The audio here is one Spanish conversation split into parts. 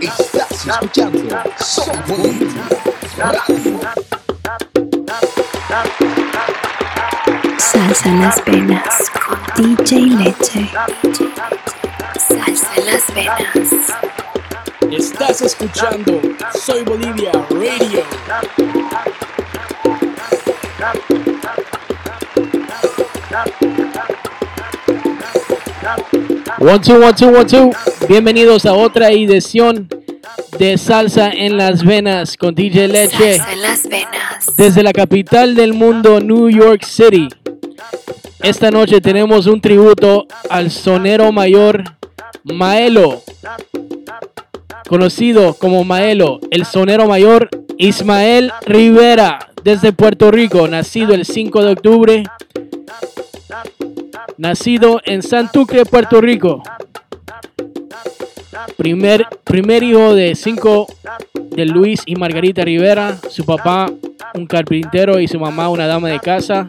Estás escuchando Software Radio. Salsa en las venas con DJ Leche. Salsa en las venas. Estás escuchando Soy Bolivia Radio. One, two, one, two, one, two. Bienvenidos a otra edición de Salsa en las Venas con DJ Leche. Salsa en las venas. Desde la capital del mundo, New York City. Esta noche tenemos un tributo al sonero mayor Maelo, conocido como Maelo, el sonero mayor Ismael Rivera, desde Puerto Rico, nacido el 5 de octubre, nacido en Santuque, Puerto Rico. Primer, primer hijo de cinco de Luis y Margarita Rivera, su papá un carpintero y su mamá una dama de casa.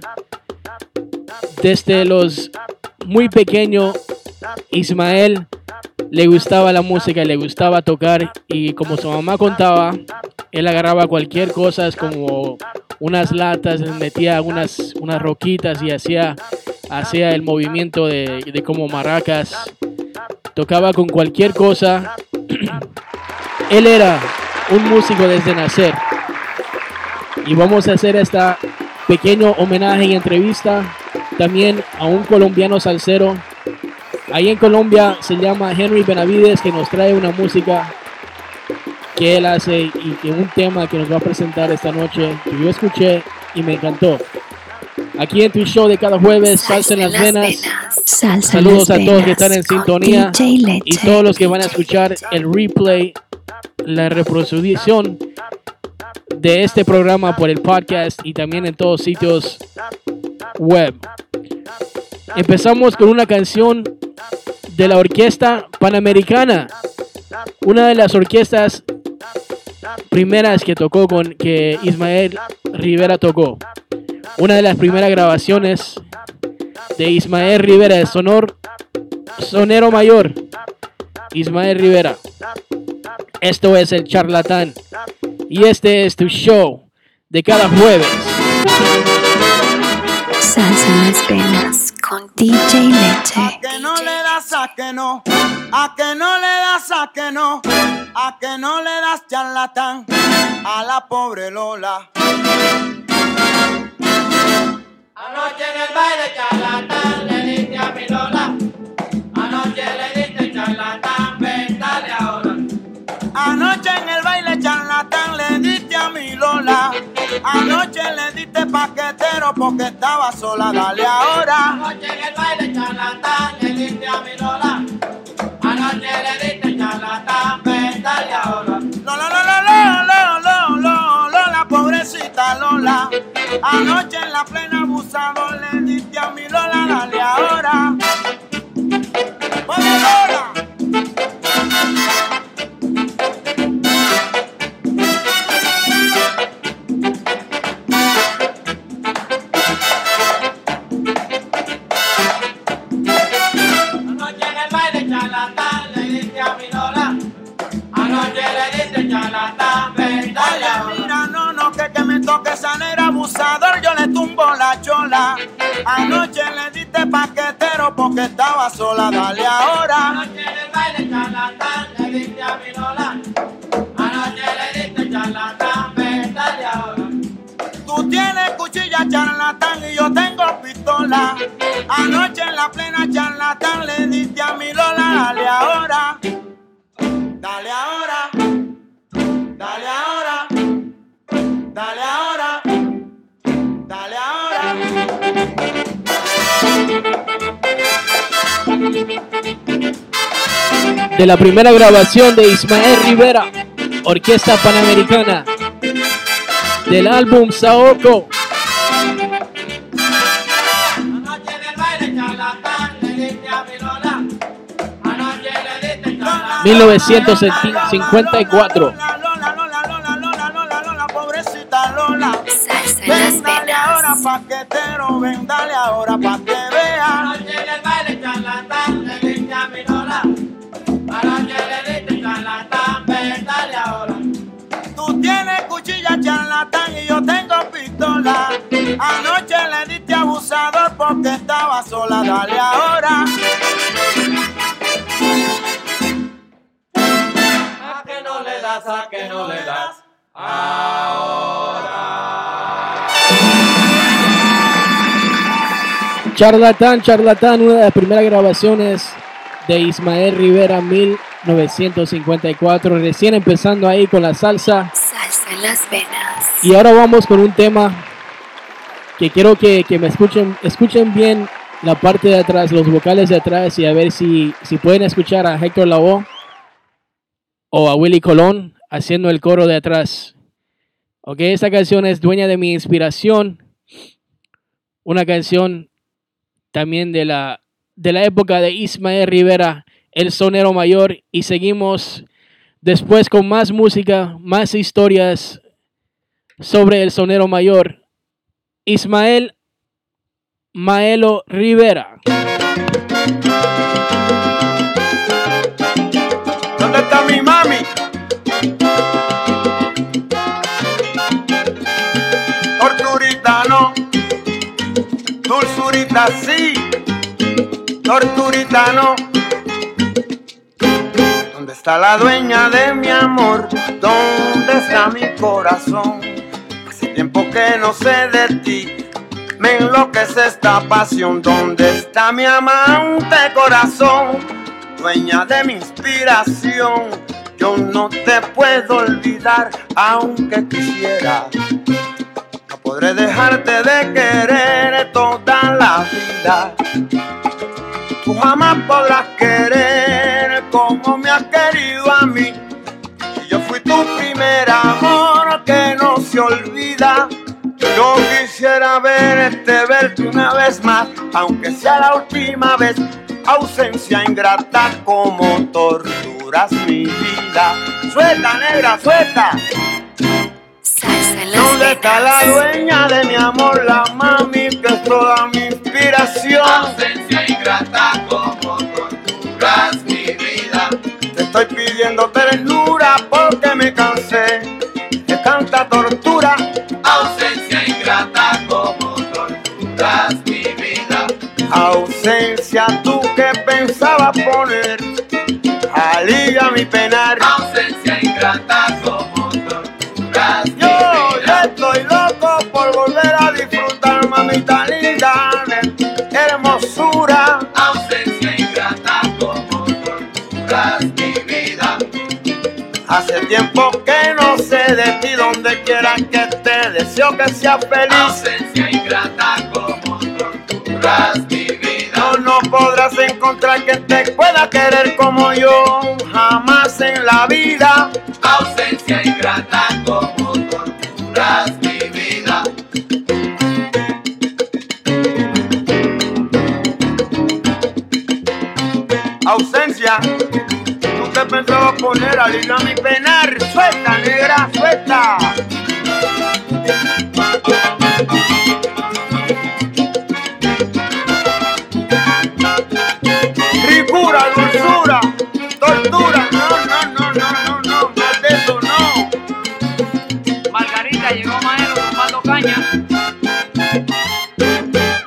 Desde los muy pequeño, Ismael le gustaba la música, le gustaba tocar y como su mamá contaba, él agarraba cualquier cosa como unas latas, metía unas, unas roquitas y hacía, hacía el movimiento de, de como maracas. Tocaba con cualquier cosa. él era un músico desde nacer. Y vamos a hacer esta pequeño homenaje y entrevista también a un colombiano salsero. Ahí en Colombia se llama Henry Benavides que nos trae una música que él hace y que un tema que nos va a presentar esta noche que yo escuché y me encantó. Aquí en tu show de cada jueves, Salsa en las Venas. Salsa Saludos las a todos que están en sintonía y todos los que van a escuchar el replay, la reproducción de este programa por el podcast y también en todos sitios web. Empezamos con una canción de la Orquesta Panamericana, una de las orquestas primeras que tocó con que Ismael Rivera tocó. Una de las primeras grabaciones de Ismael Rivera, el sonor, sonero mayor, Ismael Rivera. Esto es el charlatán y este es tu show de cada jueves. Salsa en las venas con DJ Leche. A que no le das a que no, a que no le das a que no, a que no le das charlatán a la pobre Lola. Anoche en el baile charlatán le diste a mi Lola. Anoche le diste charlatán, ven dale ahora. Anoche en el baile charlatán le diste a mi Lola. Anoche le diste paquetero porque estaba sola, dale ahora. Anoche en el baile charlatán le diste a mi Lola. Anoche le diste charlatán, ven dale ahora. Lola, Lola, Lola, Lola, Lola, Lola, pobrecita Lola. Anoche en la plena abusador le diste a mi Lola, dale ahora. De la primera grabación de Ismael Rivera, Orquesta Panamericana. del álbum Saoko. Anoche en el baile charlatán le diste dale ahora. A que no le das, a que no le das. Charlatán, Charlatán, una de las primeras grabaciones de Ismael Rivera 1954, recién empezando ahí con la salsa. Salsa en las venas. Y ahora vamos con un tema que quiero que, que me escuchen, escuchen bien la parte de atrás, los vocales de atrás y a ver si, si pueden escuchar a Héctor Lavoe o a Willy Colón haciendo el coro de atrás. Ok, esta canción es dueña de mi inspiración. Una canción también de la, de la época de Ismael Rivera, el sonero mayor. Y seguimos después con más música, más historias sobre el sonero mayor. Ismael Maelo Rivera. ¿Dónde está mi mami? Torturita no, dulzurita sí, torturita no. ¿Dónde está la dueña de mi amor? ¿Dónde está mi corazón? Hace tiempo que no sé de ti. Me enloquece esta pasión. ¿Dónde está mi amante corazón? Dueña de mi inspiración. Yo no te puedo olvidar, aunque quisiera. No podré dejarte de querer toda la vida. Tú jamás podrás querer como me has querido a mí. Y yo fui tu primer amor que no se olvida. Quisiera verte, verte una vez más, aunque sea la última vez. Ausencia ingrata como torturas mi vida. Suelta, negra, suelta. ¿Dónde está la dueña de mi amor, la mami, que es toda mi inspiración? Ausencia ingrata Ausencia, tú que pensabas poner alivia mi penar. Ausencia ingrata como torturas Yo ya vida. estoy loco por volver a disfrutar, mamita linda, de hermosura. Ausencia ingrata como torturas mi vida. Hace tiempo que no sé de ti, donde quiera que esté, deseo que seas feliz. Ausencia ingrata como torturas podrás encontrar que te pueda querer como yo, jamás en la vida. Ausencia ingrata como torturas mi vida. Ausencia, tú te pensabas poner al hilo a mi penar. Suelta, negra, suelta. Ricura, dulzura, tortura. No, no, no, no, no, no, más de eso no. Margarita llegó Maelo tomando caña.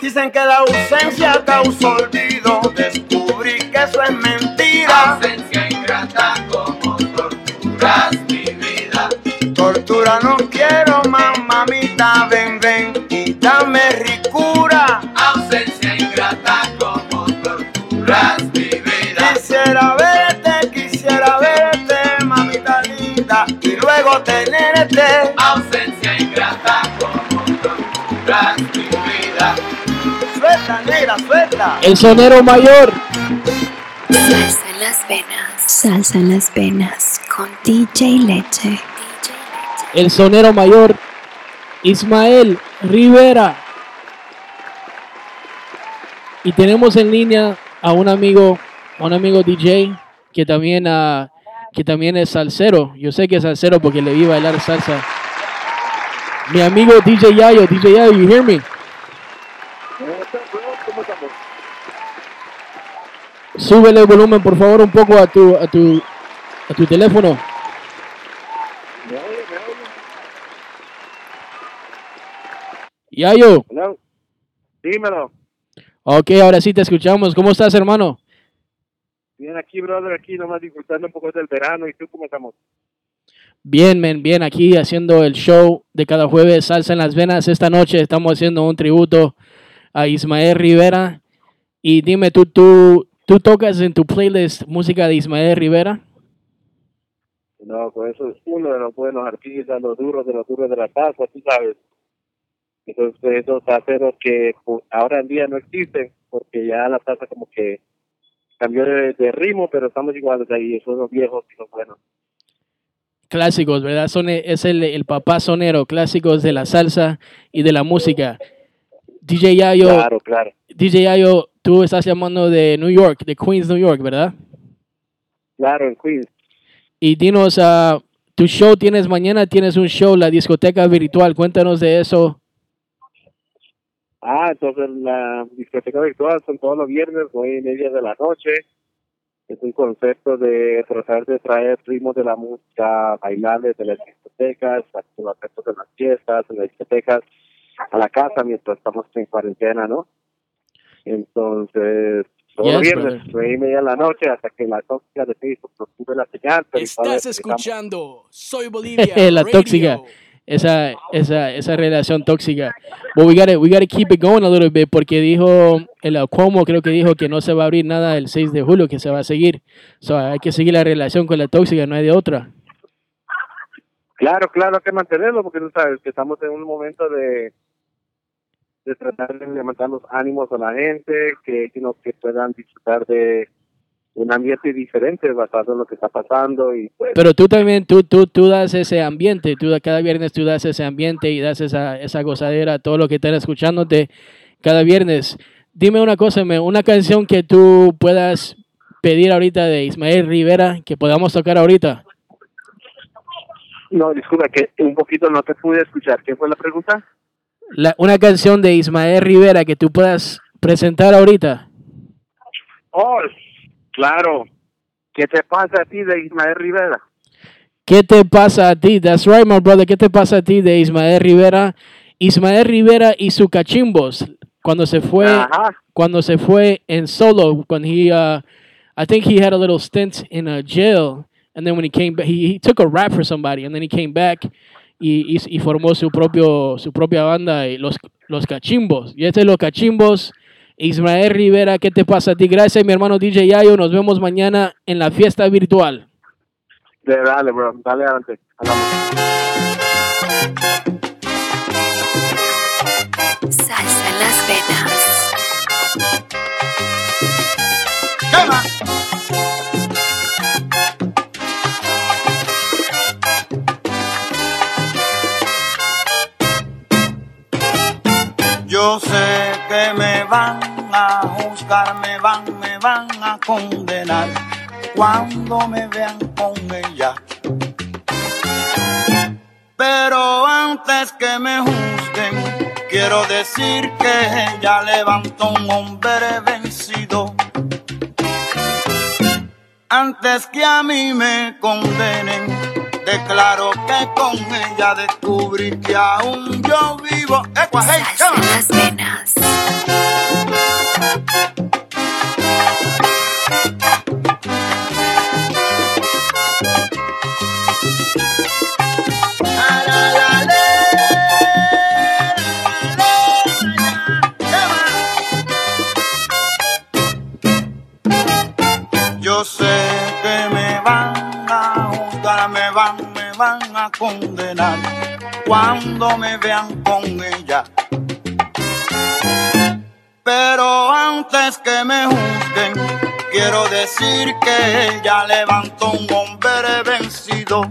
Dicen que la ausencia causa olvido. Descubrí que eso es mentira. Ausencia ingrata como torturas mi vida. Tortura no quiero, mamita, ven, ven Ausencia ingrata como torturas mi vida. Suelta, negra, suelta. El sonero mayor. Salsa en las venas. Salsa en las venas con DJ Leche. El sonero mayor Ismael Rivera. Y tenemos en línea a un amigo, a un amigo DJ que también, ah, que también es salsero. Yo sé que es salsero porque le vi bailar salsa. Mi amigo DJ Yayo, DJ Yayo, you hear me? Súbele el volumen, por favor, un poco a tu, a tu, a tu teléfono. Yayo, Hello. Dímelo. ok, ahora sí te escuchamos. ¿Cómo estás, hermano? Bien aquí, brother, aquí nomás disfrutando un poco del verano. ¿Y tú cómo estamos? Bien, men, bien, aquí haciendo el show de cada jueves, Salsa en las Venas. Esta noche estamos haciendo un tributo a Ismael Rivera. Y dime, ¿tú, tú, tú tocas en tu playlist música de Ismael Rivera? No, pues eso es uno de los buenos artistas, los duros de los duros de la casa, tú sabes. Entonces, esos salseros que pues, ahora en día no existen, porque ya la salsa como que cambió de, de ritmo, pero estamos iguales ahí, esos los viejos y los buenos. Clásicos, ¿verdad? Son, es el, el papá sonero, clásicos de la salsa y de la música. DJ Yayo, Claro, claro. DJ Yayo, tú estás llamando de New York, de Queens, New York, ¿verdad? Claro, en Queens. Y dinos, ah, tu show tienes mañana, tienes un show, la discoteca virtual, cuéntanos de eso. Ah, entonces la discoteca virtual son todos los viernes, nueve y media de la noche. Es un concepto de tratar de traer ritmos de la música bailables de las discotecas, los aspectos de las fiestas, de las discotecas, a la casa mientras estamos en cuarentena, ¿no? Entonces, todos los Yes, viernes, brother. nueve y media de la noche, hasta que la tóxica de Facebook nos sube la señal. pero Estás estamos- escuchando Soy Bolivia. La Radio. tóxica. Esa, esa, esa relación tóxica. But we gotta, we gotta keep it going a little bit porque dijo, el Cuomo creo que dijo que no se va a abrir nada el 6 de julio, que se va a seguir. So hay que seguir la relación con la tóxica, no hay de otra. Claro, claro, hay que mantenerlo porque tú sabes que estamos en un momento de de tratar de levantar los ánimos a la gente, que, sino que puedan disfrutar de un ambiente diferente basado en lo que está pasando y pues Pero tú también, tú, tú, tú das ese ambiente, tú da- cada viernes tú das ese ambiente y das esa, esa gozadera a todo lo que están escuchándote cada viernes. Dime una cosa, me- una canción que tú puedas pedir ahorita de Ismael Rivera que podamos tocar ahorita. no, disculpa que un poquito no te pude escuchar. ¿Qué fue la pregunta? La- una canción de Ismael Rivera que tú puedas presentar ahorita. Oh, claro. ¿Qué te pasa a ti de Ismael Rivera? ¿Qué te pasa a ti? That's right, my brother. ¿Qué te pasa a ti de Ismael Rivera? Ismael Rivera y su cachimbos. Cuando se fue, Ajá. cuando se fue en solo, when he, uh, I think he had a little stint in a jail, and then when he came back, he, he took a rap for somebody, and then he came back y, y, y formó su propio, su propia banda, y los, los cachimbos. Y este es los cachimbos. Ismael Rivera, ¿qué te pasa a ti? Gracias, mi hermano DJ Yayo. Nos vemos mañana en la fiesta virtual. De, dale, bro. Dale adelante. Salsa en las venas. Tema. Me van, me van a condenar cuando me vean con ella. Pero antes que me juzguen, quiero decir que ella levantó un hombre vencido. Antes que a mí me condenen, declaro que con ella descubrí que aún yo vivo. Ecua, hey, Salsa come. en las venas. Condenar cuando me vean con ella. Pero antes que me juzguen, quiero decir que ella levantó un hombre vencido.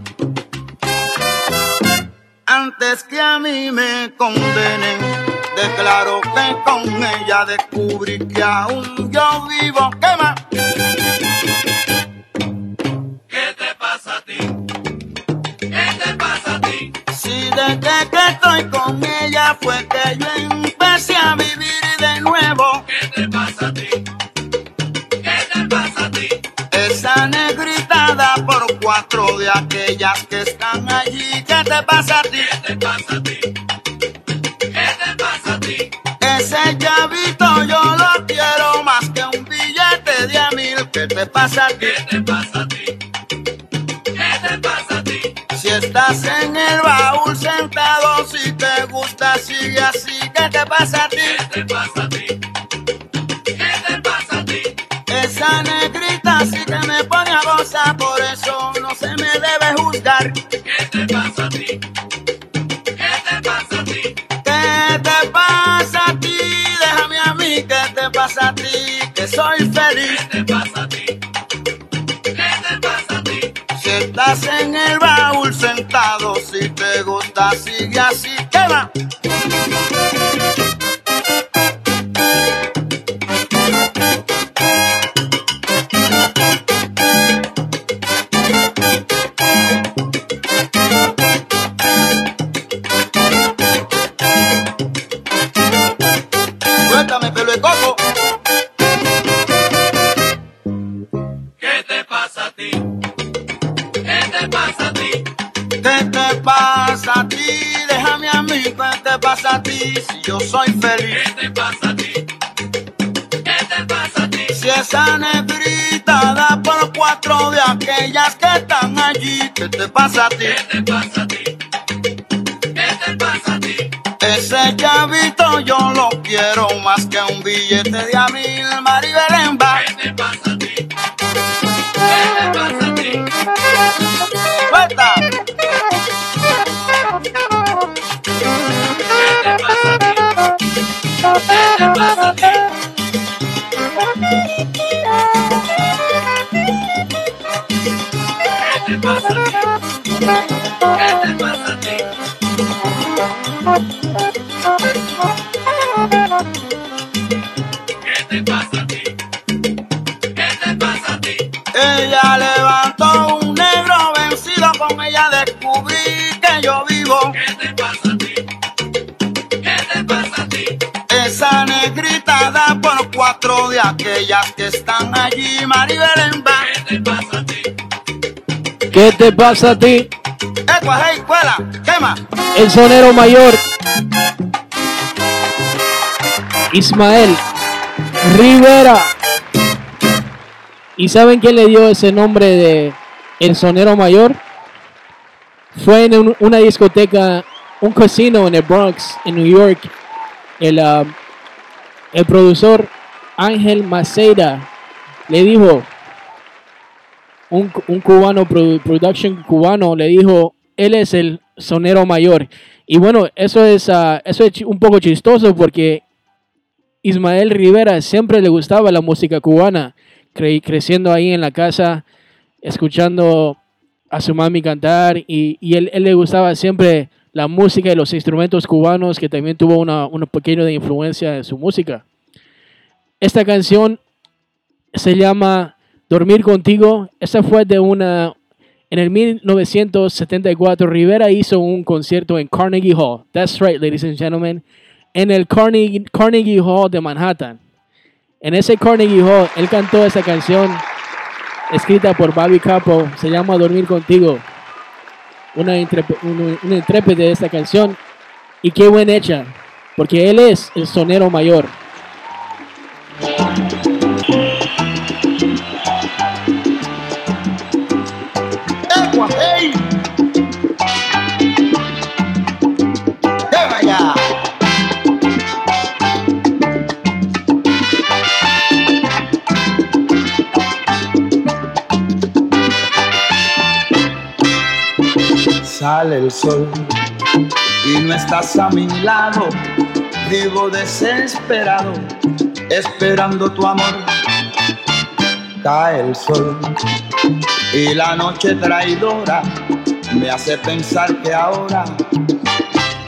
Antes que a mí me condenen, declaro que con ella descubrí que aún yo vivo. ¿Qué más? ¿Qué te pasa a ti? ¿Qué te pasa a ti? Si desde que estoy con ella fue que yo empecé a vivir de nuevo. ¿Qué te pasa a ti? ¿Qué te pasa a ti? Esa negrita da por cuatro de aquellas que están allí. ¿Qué te pasa a ti? ¿Qué te pasa a ti? ¿Qué te pasa a ti? Ese llavito yo lo quiero más que un billete de a mil. ¿Qué te pasa a ti? ¿Qué te pasa a ti? ¿Qué te pasa a ti? Si estás en el baúl sentado, si te gusta, sigue así. ¿Qué te pasa a ti? ¿Qué te pasa a ti? ¿Qué te pasa a ti? Esa negrita sí que me pone a gozar, por eso no se me debe juzgar. ¿Qué te pasa a ti? ¿Qué te pasa a ti? ¿Qué te pasa a ti? Déjame a mí, ¿qué te pasa a ti? Que soy feliz. ¿Qué te pasa a ti? ¿Qué te pasa a ti? Si estás en el baúl sentado, si te gusta, sigue así. ¿Qué va? Pasa a ti? ¿Qué te pasa a ti? ¿Qué te pasa a ti? Ese chavito yo lo quiero más que un billete de a mil, Maribelemba. ¿Qué te pasa a ti? ¿Qué te pasa a ti? ¡Suelta! ¿Qué te pasa a ti? ¿Qué te pasa a ti? ¿Qué te pasa a ti? Ella levantó un negro vencido, con ella descubrí que yo vivo. ¿Qué te pasa a ti? ¿Qué te pasa a ti? Esa negrita da por cuatro de aquellas que están allí, Maribelemba. ¿Qué te pasa a ti? Hey, cuela, quema. El sonero mayor. Ismael Rivera. ¿Y saben quién le dio ese nombre de El Sonero Mayor? Fue en un- una discoteca, un casino en el Bronx, en New York. El, ah, el productor Ángel Maceira le dijo, un, un cubano, produ- production cubano, le dijo, él es el sonero mayor. Y bueno, eso es, ah, eso es un poco chistoso porque Ismael Rivera siempre le gustaba la música cubana, cre- creciendo ahí en la casa, escuchando a su mami cantar y, y él, le gustaba siempre la música y los instrumentos cubanos, que también tuvo una, una pequeña influencia en su música. Esta canción se llama Dormir contigo. Esta fue de una... En el 1974, Rivera hizo un concierto en Carnegie Hall. That's right, ladies and gentlemen. En el Carnegie, Carnegie Hall de Manhattan. En ese Carnegie Hall, él cantó esa canción escrita por Bobby Capo. Se llama Dormir contigo. Una, intrepe- una, una de esta canción. Y qué buen hecha. Porque él es el sonero mayor. Sale el sol y no estás a mi lado. Vivo desesperado, esperando tu amor. Cae el sol y la noche traidora me hace pensar que ahora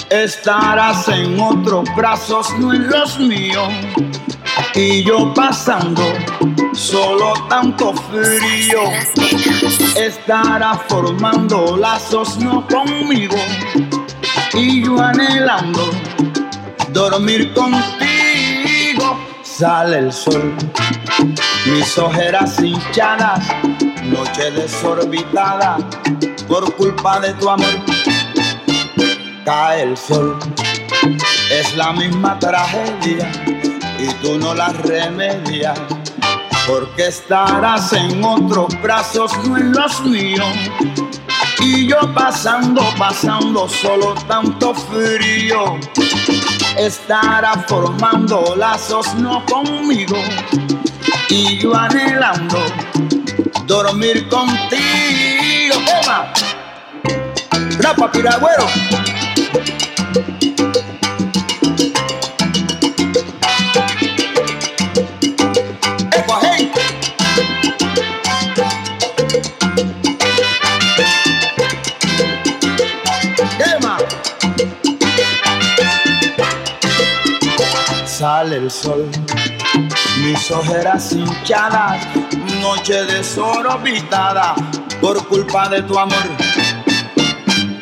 Estarás en otros brazos, no en los míos. Y yo pasando solo tanto frío. Estarás formando lazos, no conmigo. Y yo anhelando dormir contigo. Sale el sol, mis ojeras hinchadas, noche desorbitada por culpa de tu amor. Cae el sol, es la misma tragedia y tú no la remedias. Porque estarás en otros brazos, no en los míos. Y yo pasando, pasando solo tanto frío. Estará formando lazos, no conmigo. Y yo anhelando dormir contigo. Tema. Rapa piragüero. Sale el sol, mis ojeras hinchadas, noche desorbitada por culpa de tu amor.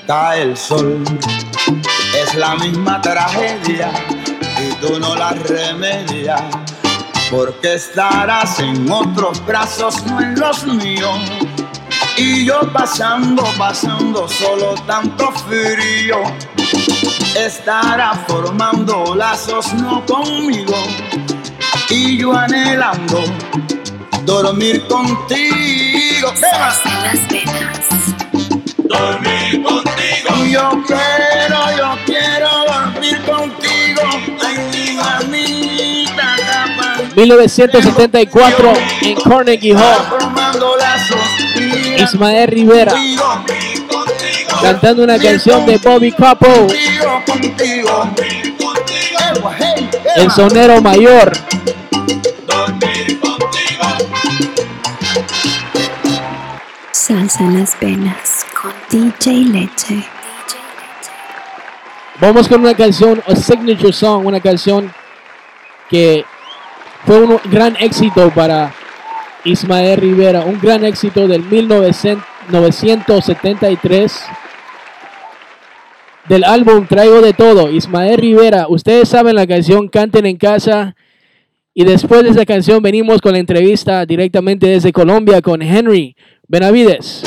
Cae el sol, es la misma tragedia y tú no la remedias. Porque estarás en otros brazos, no en los míos. Y yo pasando, pasando solo tanto frío. Estará formando lazos, no conmigo. Y yo anhelando dormir contigo. Las venas. Dormir contigo. Yo quiero, yo quiero dormir contigo. Ay, mamita, capa. 1974 en Carnegie Hall. Formando lazos. Ismael Rivera Contigo. Cantando una canción de Bobby Capo, el sonero mayor. Salsa en las venas con DJ Leche. Vamos con una canción, a signature song, una canción que fue un gran éxito para Ismael Rivera, un gran éxito del 1973 del álbum Traigo de Todo, Ismael Rivera. Ustedes saben la canción Canten en Casa. Y después de esa canción venimos con la entrevista directamente desde Colombia con Henry Benavides.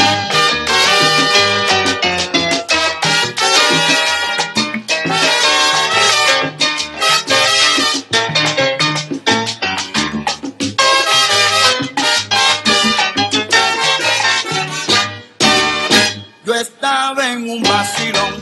Yo estaba en un vacilón,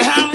se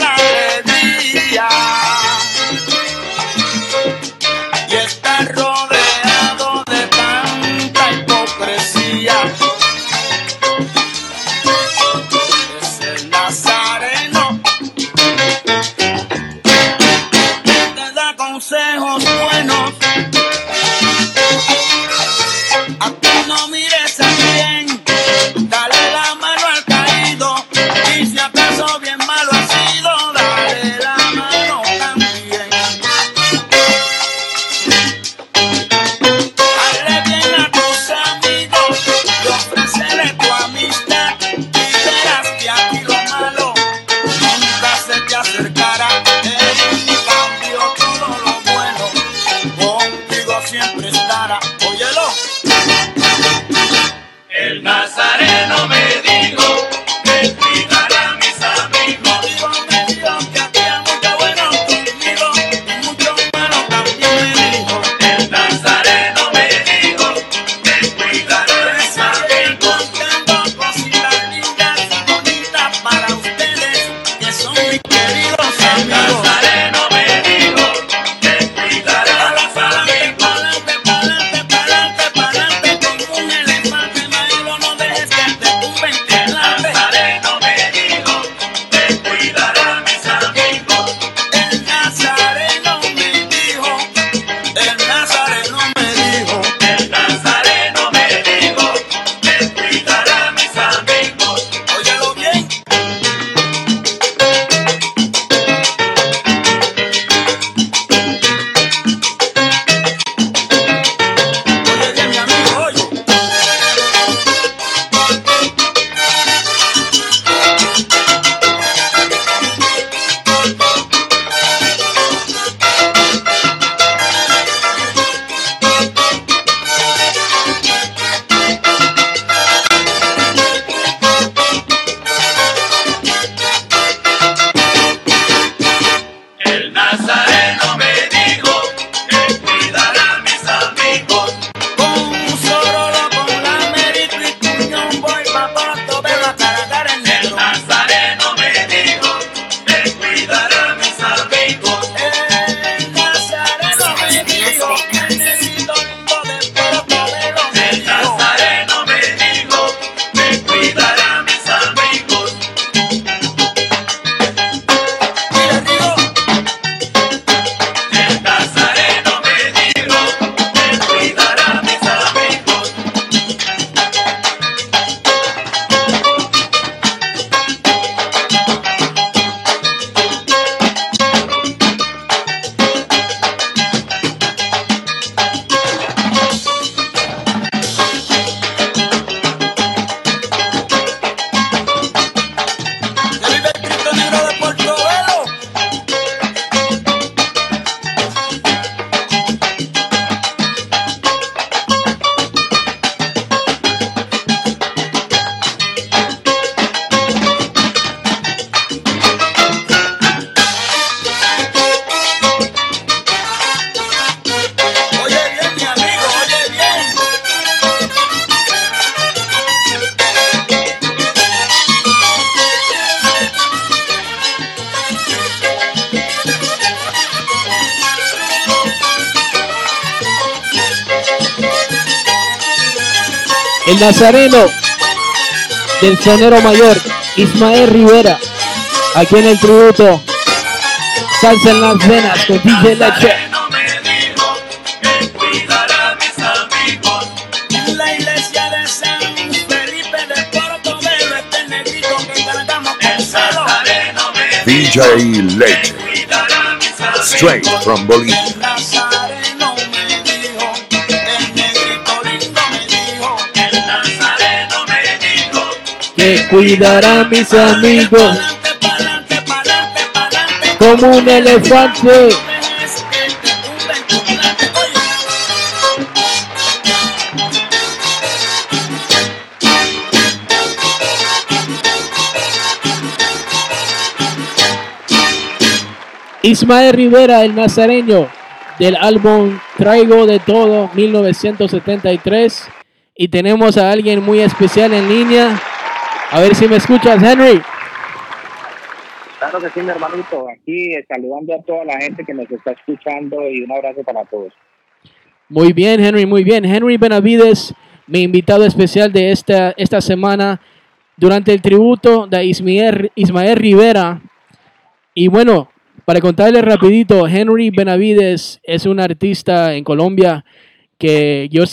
el nazareno del sonero mayor, Ismael Rivera, aquí en el tributo. Salsa en las venas con DJ Leche. En la iglesia de San Felipe de Portobelo, este. DJ Leche. Straight from Bolivia. Cuidará a mis amigos como un elefante. Ismael Rivera, el nazareño, del álbum Traigo de Todo, 1973. Y tenemos a alguien muy especial en línea. A ver si me escuchas, Henry. Claro que sí, mi hermanito. Aquí eh, saludando a toda la gente que nos está escuchando y un abrazo para todos. Muy bien, Henry, muy bien. Henry Benavides, mi invitado especial de esta, esta semana durante el tributo de Ismael, Ismael Rivera. Y bueno, para contarles rapidito, Henry Benavides es un artista en Colombia que yo,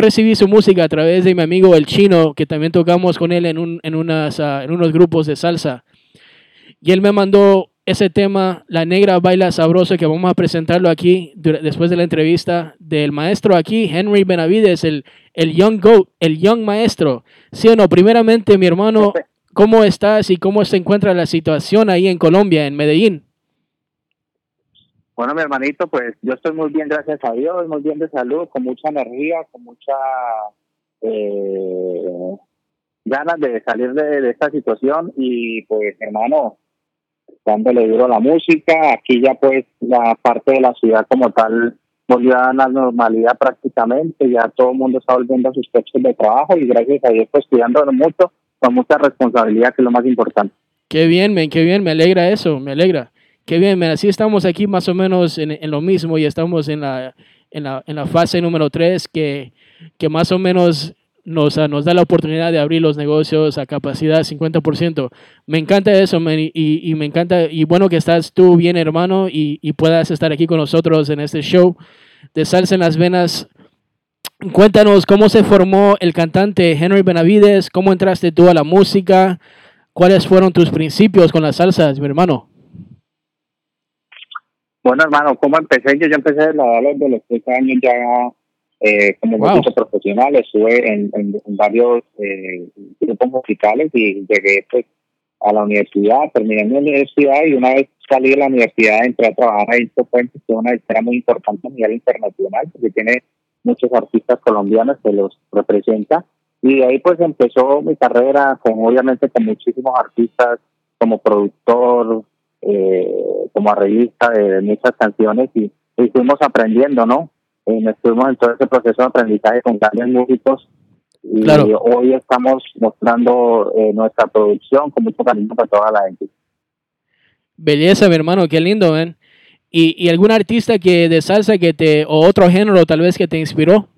recibí su música a través de mi amigo El Chino, que también tocamos con él en, un, en, unas, ah, en unos grupos de salsa. Y él me mandó ese tema, La Negra Baila Sabroso, que vamos a presentarlo aquí después de la entrevista del maestro aquí, Henry Benavides, el, el Young Goat, el Young Maestro. ¿Sí o no? Primeramente, mi hermano, ¿cómo estás y cómo se encuentra la situación ahí en Colombia, en Medellín? Bueno, mi hermanito, pues yo estoy muy bien, gracias a Dios, muy bien de salud, con mucha energía, con mucha eh, ganas de salir de, esta situación y pues hermano, dándole duro la música, aquí ya pues la parte de la ciudad como tal volvió a la normalidad prácticamente, ya todo el mundo está volviendo a sus puestos de trabajo y gracias a Dios pues cuidándonos mucho, con mucha responsabilidad que es lo más importante. Qué bien, men, qué bien, me alegra eso, me alegra. Qué bien, men, así estamos aquí más o menos en, lo mismo y estamos en la, en la, en la fase número 3 que, que más o menos nos, ah, nos da la oportunidad de abrir los negocios a capacidad 50%. Me encanta eso, men, y, y y me encanta, y bueno que estás tú bien, hermano, y, y puedas estar aquí con nosotros en este show de Salsa en las Venas. Cuéntanos cómo se formó el cantante Henry Benavides, cómo entraste tú a la música, cuáles fueron tus principios con las salsas, mi hermano. Bueno, hermano, ¿cómo empecé? Yo ya empecé a la edad de los tres años ya eh, como Wow. músico profesional. Estuve en, en- en varios eh, grupos musicales y llegué pues a la universidad, terminé mi universidad y una vez salí de la universidad entré a trabajar a Info Puentes, que es una esfera muy importante a nivel internacional porque tiene muchos artistas colombianos que los representa. Y de ahí pues empezó mi carrera con obviamente con muchísimos artistas como productor, eh, como arreglista de, muchas canciones y, y fuimos aprendiendo, ¿no? Eh, estuvimos en todo ese proceso de aprendizaje con grandes músicos y Claro. hoy estamos mostrando eh, nuestra producción con mucho cariño para toda la gente. Belleza, mi hermano, qué lindo, ven. ¿Y, y algún artista que de salsa que te, o otro género tal vez que te inspiró?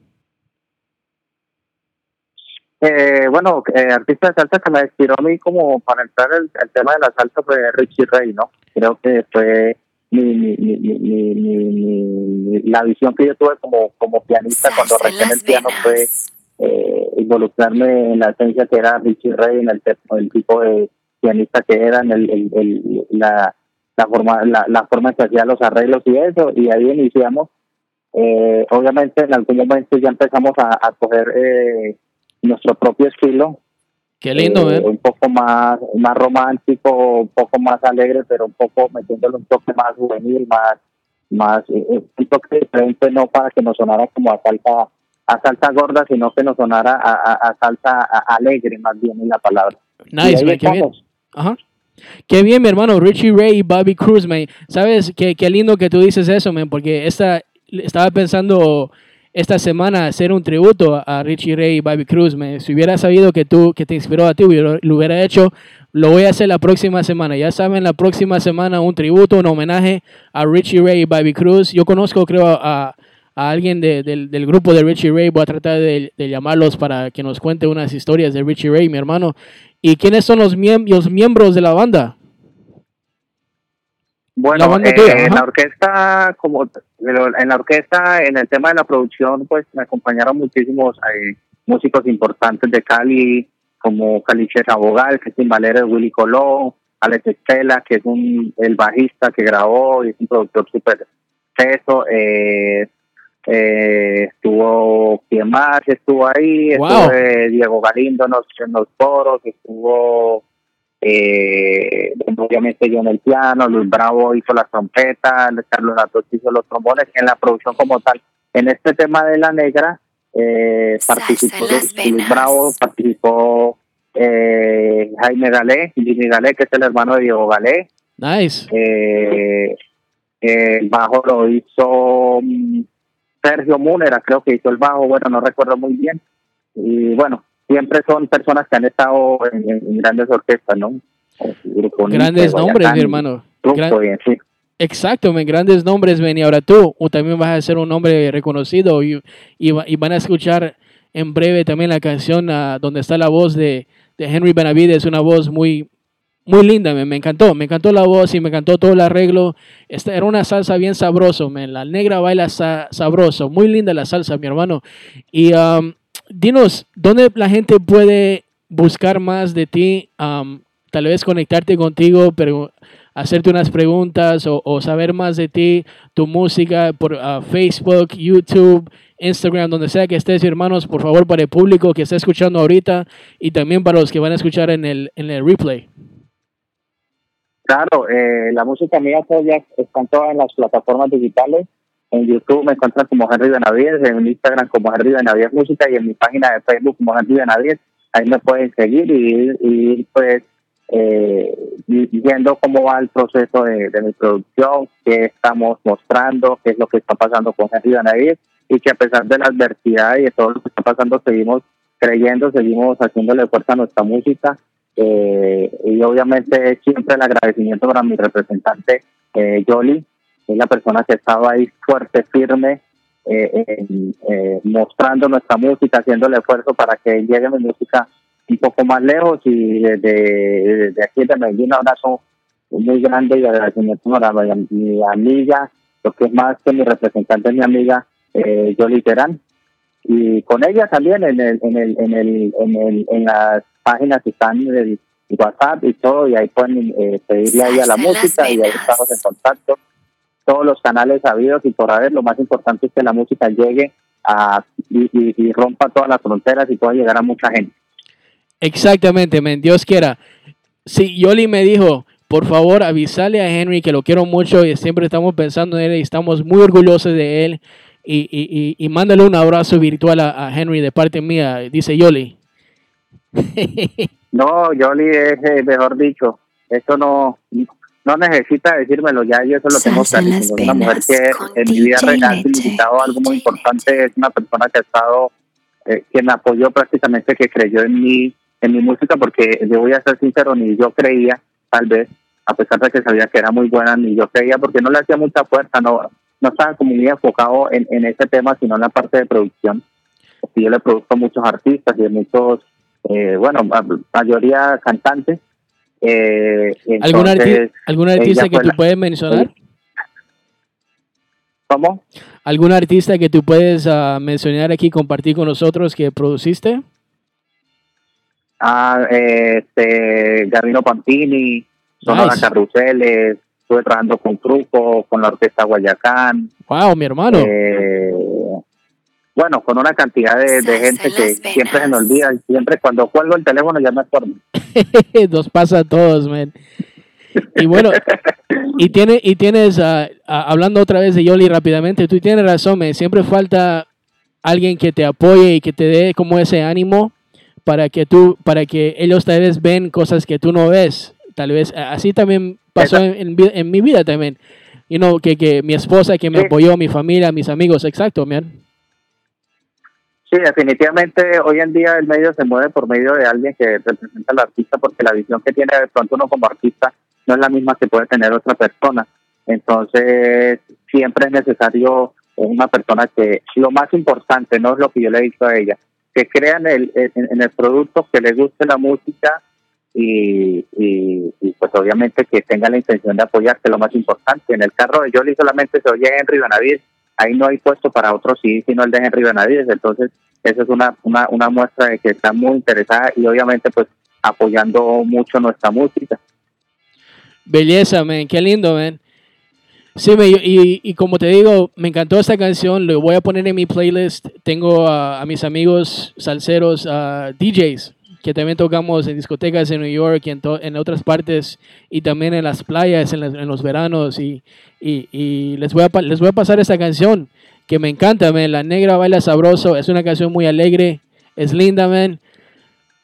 Eh, bueno, eh, artista de salsa que me inspiró a mí como para entrar el, el tema de la salsa fue Richie Ray, ¿no? Creo que fue mi, mi, mi, mi- mi- mi- mi- la visión que yo tuve como, como pianista cuando Salsa en recién el piano fue eh, involucrarme en la esencia que era Richie Ray, en el, tipo de pianista que era, en el, el- el- la, la forma la, la forma que hacía los arreglos y eso, y ahí iniciamos. Eh, obviamente en algún momento ya empezamos a, a coger eh, nuestro propio estilo, Qué lindo, eh, ven. un poco más más romántico, un poco más alegre, pero un poco metiéndole un toque más juvenil, más más eh, eh, un toque diferente, no para que nos sonara como a salsa a salsa gorda, sino que nos sonara a, a- a salsa alegre, más bien en la palabra. Nice, man, qué bien. Ajá. Qué bien, mi hermano, Richie Ray y Bobby Cruz, man. Sabes qué, qué lindo que tú dices eso, man, porque esta, estaba pensando esta semana hacer un tributo a Richie Ray y Bobby Cruz, man. Si hubiera sabido que tú, que te inspiró a ti, hubiera- lo hubiera hecho, lo voy a hacer la próxima semana. Ya saben, la próxima semana un tributo, un homenaje a Richie Ray y Bobby Cruz. Yo conozco, creo, a, a alguien de- del, del grupo de Richie Ray, voy a tratar de, de llamarlos para que nos cuente unas historias de Richie Ray, mi hermano. ¿Y quiénes son los, los miembros de la banda? Bueno, La eh, tuya, en la orquesta, como en la orquesta, en el tema de la producción, pues me acompañaron muchísimos eh, músicos importantes de Cali, como Caliche Abogal, que es timbalero de Willy Colón, Alex Estela, que es un, el bajista que grabó y es un productor súper teso, eh, eh, estuvo Quién más estuvo ahí, Wow. estuvo eh, Diego Galindo en los, en los coros, estuvo eh, obviamente yo en el piano, Luis Bravo hizo la trompeta, Carlos Ratos hizo los trombones, en la producción como tal. En este tema de la negra eh, participó las Luis. Bravo, participó eh, Jaime Galé, Jimmy Galé, que es el hermano de Diego Galé, Nice. eh, el bajo lo hizo mm, Sergio Múnera, creo que hizo el bajo, bueno, no recuerdo muy bien. Y bueno, siempre son personas que han estado en, grandes orquestas, ¿no? Grandes nombres, mi hermano. Gran- sí. Exacto, grandes nombres, ven, y ahora tú o también vas a ser un nombre reconocido y, y, y van a escuchar en breve también la canción ah, donde está la voz de, de Henry Benavides, una voz muy, muy linda, me encantó, me encantó la voz y me encantó todo el arreglo, Esta era una salsa bien sabroso, la negra baila sa- sabroso, muy linda la salsa, mi hermano, y um, dinos, ¿dónde la gente puede buscar más de ti? Tal vez conectarte contigo, pero hacerte unas preguntas o, o saber más de ti, tu música por ah, Facebook, YouTube, Instagram, donde sea que estés, hermanos, por favor, para el público que está escuchando ahorita y también para los que van a escuchar en el, en el replay. Claro, eh, la música mía todavía está en todas las plataformas digitales. En YouTube me encuentran como Henry Benavides, en Instagram como Henry Benavides Música y en mi página de Facebook como Henry Benavides. Ahí me pueden seguir y pues eh, viendo cómo va el proceso de, de mi producción, qué estamos mostrando, qué es lo que está pasando con Henry Benavides y que a pesar de la adversidad y de todo lo que está pasando seguimos creyendo, seguimos haciéndole fuerza a nuestra música eh, y obviamente siempre el agradecimiento para mi representante eh, es la persona que estaba ahí fuerte, firme, eh, eh, mostrando nuestra música, haciendo el esfuerzo para que llegue mi música un poco más lejos y desde, desde aquí de Medellín un abrazo muy grande y agradecimiento para mi, mi amiga, lo que es más que mi representante es mi amiga eh, Yoli Terán. Y con ella también en el, en el, en el, en el, en las páginas que están en el WhatsApp y todo y ahí pueden eh, pedirle a ella la música y ahí estamos en contacto todos los canales habidos y por haber lo más importante es que la música llegue a y, y- y rompa todas las fronteras y pueda llegar a mucha gente Exactamente, men, Dios quiera. Sí, Yoli me dijo, por favor, avisale a Henry que lo quiero mucho y siempre estamos pensando en él y estamos muy orgullosos de él. Y, y, y, y mándale un abrazo virtual a, a Henry de parte mía, dice Yoli. No, Yoli es, eh, mejor dicho, eso no no necesita decírmelo, ya yo eso lo tengo clarísimo. Una mujer que en mi vida real ha significado algo muy importante, es una persona que ha estado, eh, que me apoyó prácticamente, que creyó en mí, en mi música, porque yo voy a ser sincero, ni yo creía, tal vez, a pesar de que sabía que era muy buena, ni yo creía, porque no le hacía mucha fuerza, no no estaba como muy enfocado en, en ese tema, sino en la parte de producción. Porque yo le produzco a muchos artistas y a muchos, eh, bueno, ma- mayoría cantantes. Eh, ¿Algún, arti- entonces, algún ella artista que tú la- puedes mencionar? ¿Cómo? ¿Algún artista que tú puedes ah, mencionar aquí, compartir con nosotros que produciste? Ah, eh, este, Gavino Pampini, Sonora Nice. Carruseles, estuve trabajando con Truco, con la Orquesta Guayacán. Wow, mi hermano. eh, bueno, con una cantidad de, gente en que siempre se me olvida. y Siempre cuando cuelgo el teléfono ya me acuerdo. Nos pasa a todos, man. Y bueno, y, tiene, y tienes, ah, ah, hablando otra vez de Yoli rápidamente, tú tienes razón, man. Siempre falta alguien que te apoye y que te dé como ese ánimo para que tú, para que ellos tal vez ven cosas que tú no ves. Tal vez así también pasó en, en mi vida también. You know, que, que mi esposa que me Sí. apoyó, mi familia, mis amigos, exacto, man. Sí, definitivamente hoy en día el medio se mueve por medio de alguien que representa al artista porque la visión que tiene de pronto uno como artista no es la misma que puede tener otra persona. Entonces siempre es necesario una persona que lo más importante, no es lo que yo le he dicho a ella, que crean el, en, el producto, que les guste la música y, y, pues obviamente que tengan la intención de apoyar, lo más importante. En el carro de Jolly solamente se oye Henry Benavides, ahí no hay puesto para otro sí, sino el de Henry Benavides, entonces esa es una, una, una muestra de que está muy interesada y obviamente pues apoyando mucho nuestra música. Belleza, man, qué lindo, man. Sí, me- y, y como te digo, me encantó esta canción, lo voy a poner en mi playlist. Tengo a, a mis amigos salseros, a DJs, que también tocamos en discotecas en New York y en, en otras partes, y también en las playas, en, en los veranos. Y, y- les, voy a, les voy a pasar esta canción, que me encanta, man. La Negra Baila Sabroso, es una canción muy alegre, es linda, man.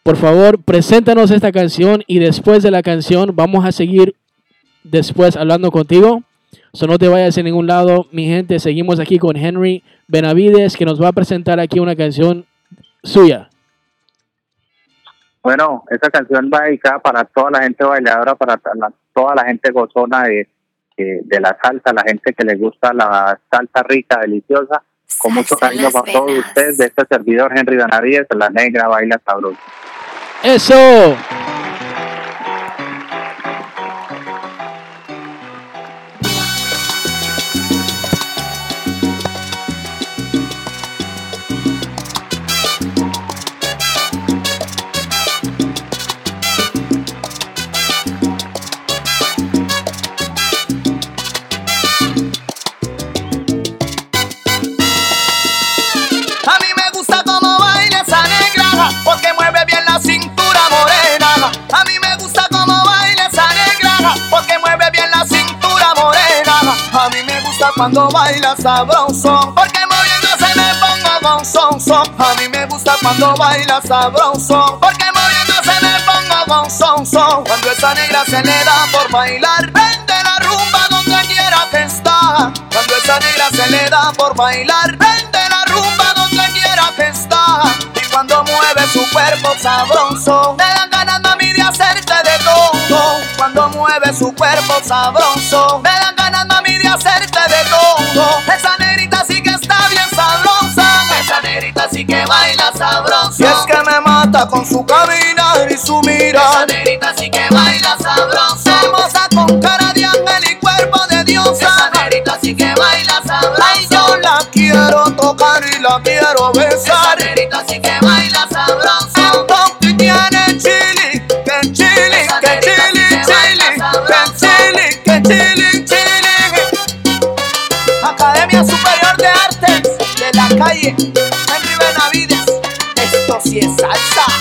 Por favor, preséntanos esta canción y después de la canción vamos a seguir después hablando contigo. So no te vayas a ningún lado, mi gente. Seguimos aquí con Henry Benavides, que nos va a presentar aquí una canción suya. Bueno, esa canción va dedicada para toda la gente bailadora, para toda la gente gozona de, de, de la salsa, la gente que le gusta la salsa rica, deliciosa. Con mucho cariño para todos ustedes, de este servidor Henry Benavides, la negra baila sabroso. Eso. Cuando baila sabroso, porque moviéndose me pongo son. A mí me gusta cuando baila sabroso, porque moviéndose me pongo son. Cuando esa negra se le da por bailar, vende la rumba donde quiera que está. Cuando esa negra se le da por bailar, vende la rumba donde quiera que está. Y cuando mueve su cuerpo sabroso, me dan ganas mami de hacerte de todo. Cuando mueve su cuerpo sabroso, me dan ganas hacerte de todo. Esa negrita sí que está bien sabrosa. Esa negrita sí que baila sabroso. Y es que me mata con su caminar y su mira. Esa negrita sí que baila sabroso. Hermosa con cara de ángel y cuerpo de diosa. Esa negrita sí que baila sabroso. Ay, yo la quiero tocar y la quiero besar. Esa negrita sí que baila sabroso. Calle Henry Benavides. Esto sí es salsa.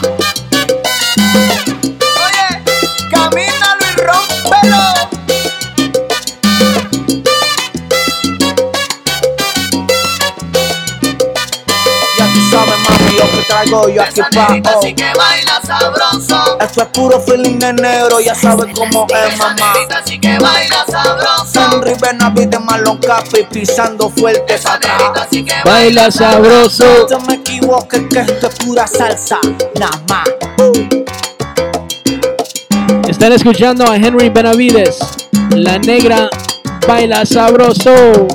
Traigo yo aquí pa' hoy. que baila sabroso. Esto es puro feeling de negro, ya sabes cómo es, mamá. Así que baila sabroso. Henry Benavides, Marlon Capi, pisando fuerte para atrás. Baila sabroso. No me equivoques que esto es pura salsa, nada más. Están escuchando a Henry Benavides. La negra baila sabroso.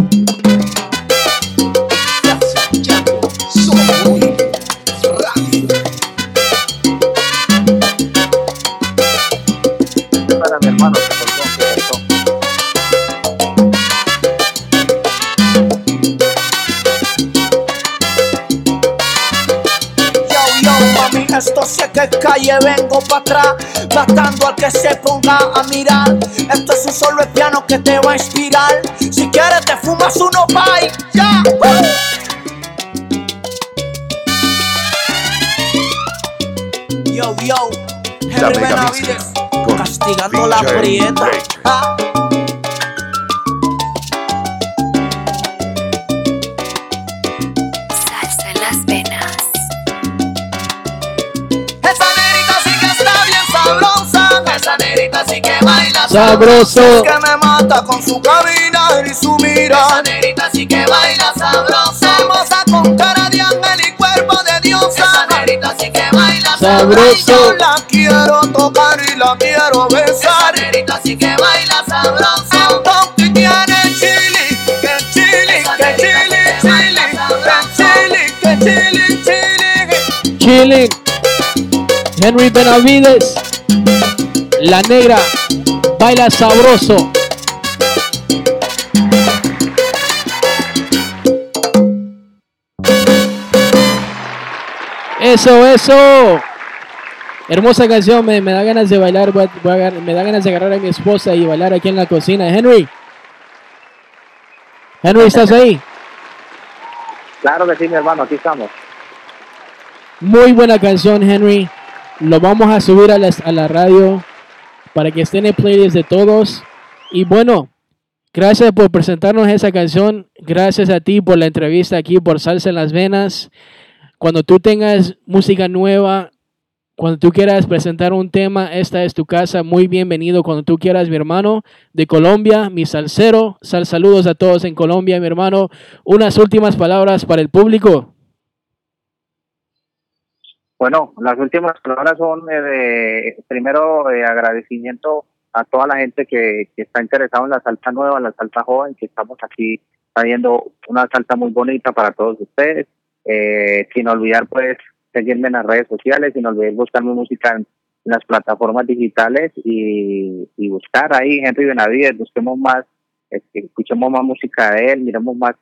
Calle, vengo para atrás, matando al que se ponga a mirar. Esto es un solo el piano que te va a inspirar. Si quieres, te fumas uno, bye, ya. Yo, yo, Henry Benavides, castigando la prieta. Ah. sabroso. Es que me mata con su caminar y su mirar. Esa negrita sí que baila sabroso. Hermosa con cara de ángel y cuerpo de diosa. Esa negrita sí que baila sabroso. Yo la quiero tocar y la quiero besar. Esa negrita sí que baila sabroso. Entonces tiene chili, que chili, que chili, chili, que chili, que chili, chili. Chili. Henry Benavides. La negra baila sabroso. Eso, eso. Hermosa canción, me, me da ganas de bailar, voy a- voy a agar- me da ganas de agarrar a mi esposa y bailar aquí en la cocina. Henry. Henry, ¿estás ahí? Claro que sí, mi hermano, aquí estamos. Muy buena canción, Henry. Lo vamos a subir a la, a la radio para que esté en playlist de todos. Y bueno, gracias por presentarnos esa canción. Gracias a ti por la entrevista aquí por Salsa en las Venas. Cuando tú tengas música nueva, cuando tú quieras presentar un tema, esta es tu casa. Muy bienvenido cuando tú quieras, mi hermano de Colombia, mi salsero. Sal saludos a todos en Colombia, mi hermano. Unas últimas palabras para el público. Bueno, las últimas palabras son eh, primero, eh, agradecimiento a toda la gente que, está interesada en la salsa nueva, la salsa joven, que estamos aquí trayendo una salsa muy bonita para todos ustedes. Eh, sin olvidar, pues, seguirme en las redes sociales, sin olvidar buscar mi música en, las plataformas digitales y, y buscar ahí Henry Benavides, busquemos más, este, escuchemos más música de él, miremos más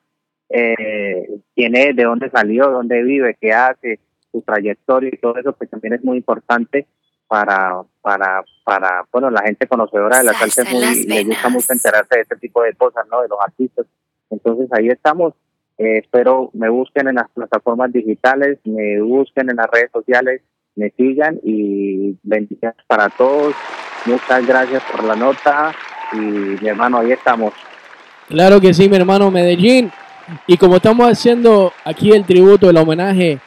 eh, quién es, de dónde salió, dónde vive, qué hace, su trayectoria y todo eso, que también es muy importante para, para, para, bueno, la gente conocedora de la salsa es Salsa en muy, las le gusta mucho enterarse de este tipo de cosas, ¿no? De los artistas. Entonces ahí estamos. Eh, espero me busquen en las plataformas digitales, me busquen en las redes sociales, me sigan y bendiciones para todos. Muchas gracias por la nota y mi hermano, ahí estamos. Claro que sí, mi hermano Medellín. Y como estamos haciendo aquí el tributo, el homenaje,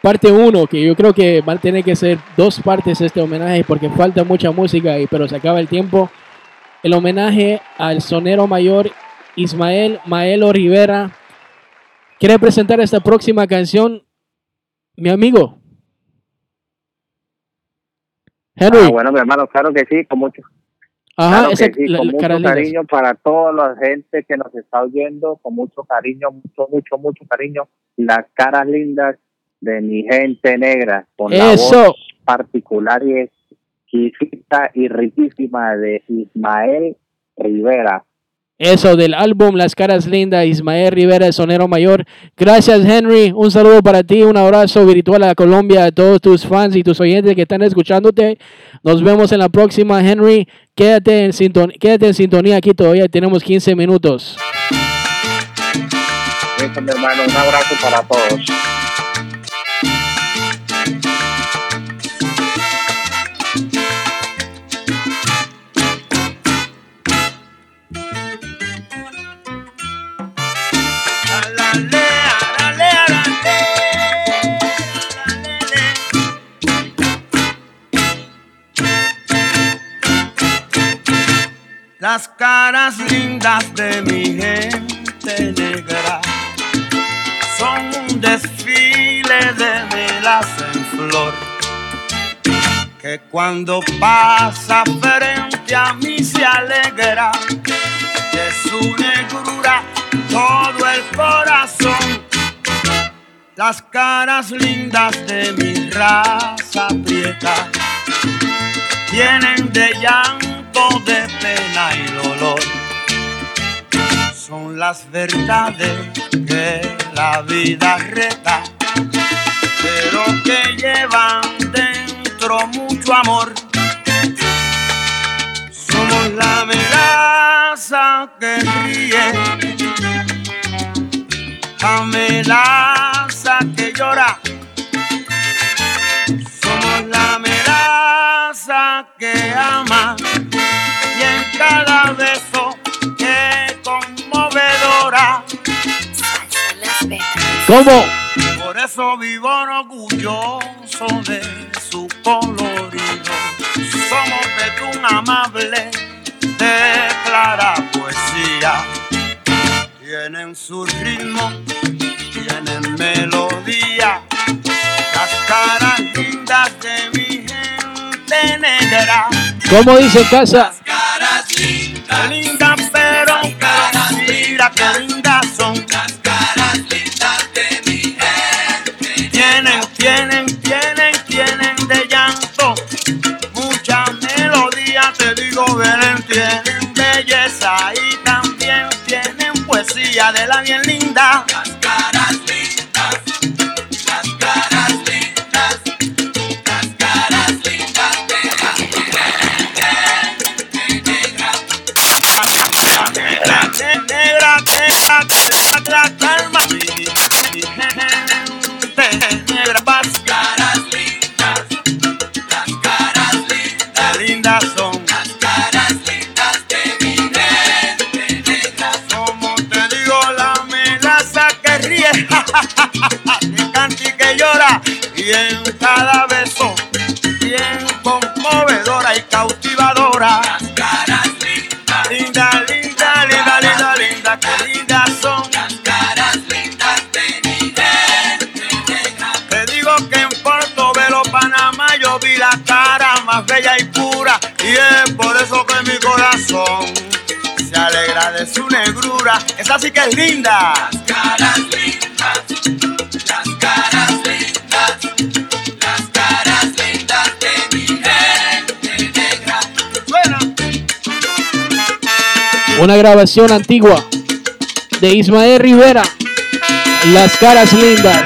parte 1, que yo creo que va a tener que ser dos partes este homenaje porque falta mucha música, y, pero se acaba el tiempo. El homenaje al sonero mayor Ismael Maelo Rivera. ¿Quiere presentar esta próxima canción, mi amigo? Henry. Ah, bueno, mi hermano, claro que sí, con mucho, Ajá, Claro que sí, la- con mucho cariño para toda la gente que nos está oyendo, con mucho cariño, mucho, mucho, mucho cariño. Las caras lindas de mi gente negra, con la Eso. voz particular y exquisita y riquísima de Ismael Rivera. Eso del álbum Las Caras Lindas, Ismael Rivera, sonero mayor. Gracias, Henry. Un saludo para ti, un abrazo virtual a Colombia, a todos tus fans y tus oyentes que están escuchándote. Nos vemos en la próxima, Henry. Quédate en, sinton- quédate en sintonía aquí, todavía tenemos 15 minutos. Eso, mi hermano, un abrazo para todos. Las caras lindas de mi gente negra son un desfile de velas en flor que cuando pasa frente a mí se alegra de su negrura todo el corazón. Las caras lindas de mi raza prieta tienen de de pena y dolor. Son las verdades que la vida reta, pero que llevan dentro mucho amor. Somos la melaza que ríe, la melaza que llora. Somos la melaza que ama cada beso que conmovedora. Las. ¿Cómo? Por eso vivo orgulloso de su colorido. Somos betún amable de clara poesía. Tienen su ritmo, tienen melodía. Las caras lindas de mi gente negra. ¿Cómo dice casa? Caras lindas, Qué lindas, pero caras, mira qué lindas son. Las caras lindas de mi gente. Tienen, tienen, tienen, tienen de llanto. Muchas melodías, te digo, tienen belleza y también tienen poesía de la bien linda. Es linda. Las caras lindas, las caras lindas, las caras lindas de mi gente negra. Suena. Una grabación antigua de Ismael Rivera. Las caras lindas.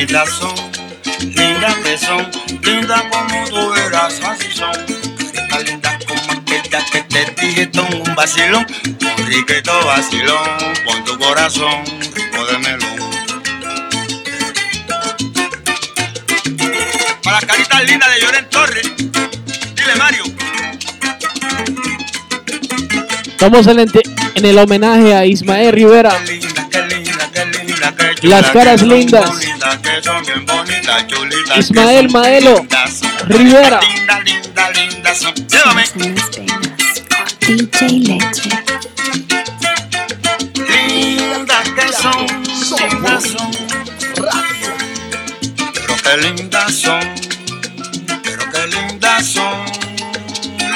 Bonitas son, lindas que son, lindas como tú eras, así son. Caritas lindas como aquella que te dije, son un vacilón, un riquito vacilón, con tu corazón, rico de melón. Para las caritas lindas de Lloren Torres, dile Mario. Estamos en el, en el homenaje a Ismael Rivera. Las caras que son lindas. que que Ismael son Maelo. Rivera. DJ Leche. Lindas que son, lindas son. Pero qué lindas son, pero qué lindas son.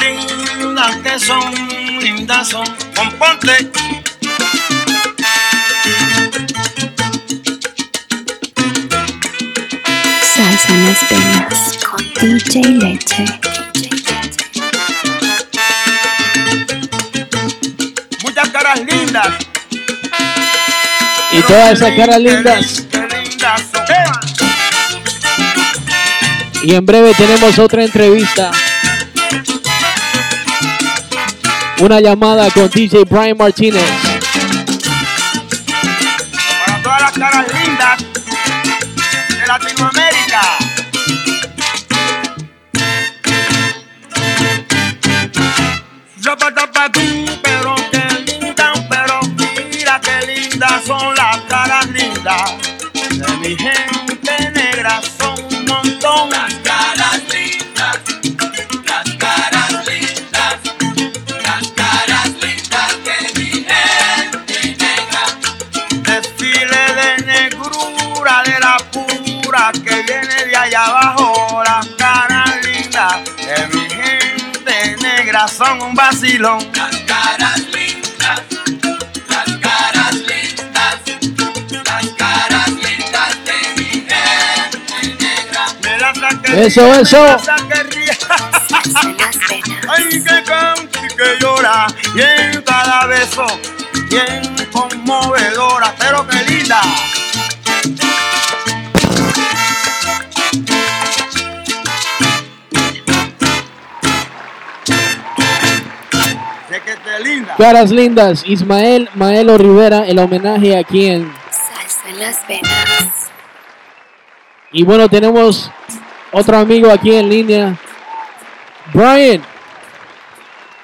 Lindas que son, lindas son. Componte. Las venas con DJ Leche. Muchas caras lindas. Y todas esas caras lindas. Y en breve tenemos otra entrevista. Una llamada con DJ Brian Martínez. Para todas las caras lindas Zapatapatú, pero un vacilón. Las caras lindas, las caras lindas, las caras lindas de mi gente negra. Me la saqué Eso, ríe, eso. me la saqué. Ay, que canta y que llora. Y en cada beso, bien conmovedora, pero qué linda. Caras lindas. Ismael Maelo Rivera. El homenaje aquí en. Salsa en las venas. Y bueno, tenemos otro amigo aquí en línea. Brian.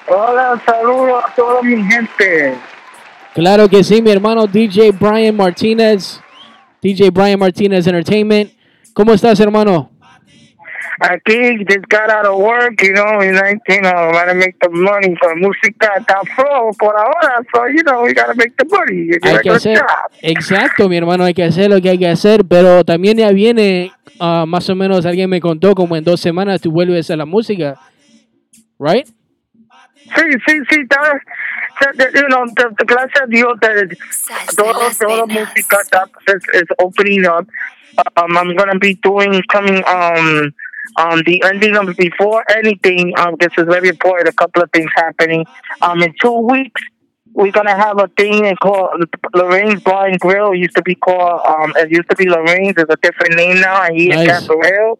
Hola, saludos a toda mi gente. Claro que sí, mi hermano DJ Brian Martinez, DJ Brian Martinez Entertainment. ¿Cómo estás, hermano? Aquí just got out of work, you know, and I, you know, gotta make the money for música está flow por ahora, so you know, we gotta make the money. You Hay que hacer, job. exacto, mi hermano, hay que hacer lo que hay que hacer, pero también ya viene, ah, más o menos, alguien me contó, como en dos semanas tú vuelves a la música, right? Sí, sí, sí, está, está- you know, the, the gracias a Dios, the, todo, todo música está, is, is opening up. Um, I'm gonna be doing coming um um the ending of before anything. Um, this is very important. A couple of things happening. Um, in two weeks. We're gonna have a thing called Lorraine's Bar and Grill. It used to be called um it used to be Lorraine's, it's a different name now and here in Nice. Castle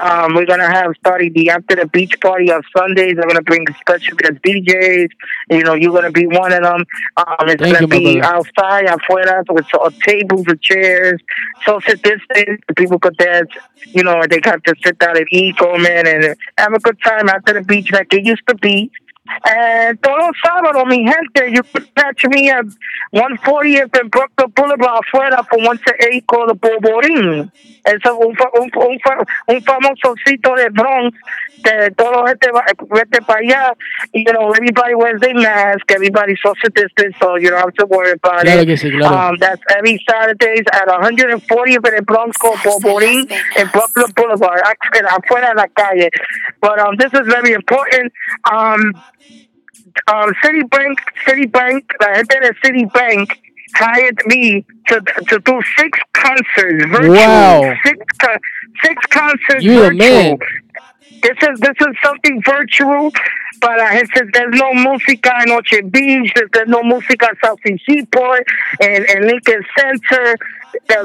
Um, we're gonna have starting the after the beach party on Sundays. I'm gonna bring special guest DJs. You know, you're gonna be one of them. Um, it's Thank gonna be brother. outside, afuera, with uh, tables and chairs, social distance. The people could dance. You know, they got to sit down and eat, go man, and have a good time after the beach like it used to be. And todo sábado, mi gente, you can catch me at 140th and Brooklyn Boulevard, afuera from 1 to 8 called the Boborín. Es un, fa- un, un, fa- un famoso sitio de Bronx que todo este va- vete para allá. You know, everybody wears their mask, everybody social distance, so you don't have to worry about Claro it. que sí, claro. Um, that's every Saturdays at 140th and Bronx called Boborín in Brooklyn Boulevard, afuera afuera en la calle. But um, this is very important. Um, um, Citibank, Citibank, la gente de Citibank hired me to to do six concerts virtual. Wow. Six six concerts You the virtual. man. This is this is something virtual. But uh, it says there's no música en Oche Beach, there's, there's no música en South Sea Seaport and, and Lincoln Center.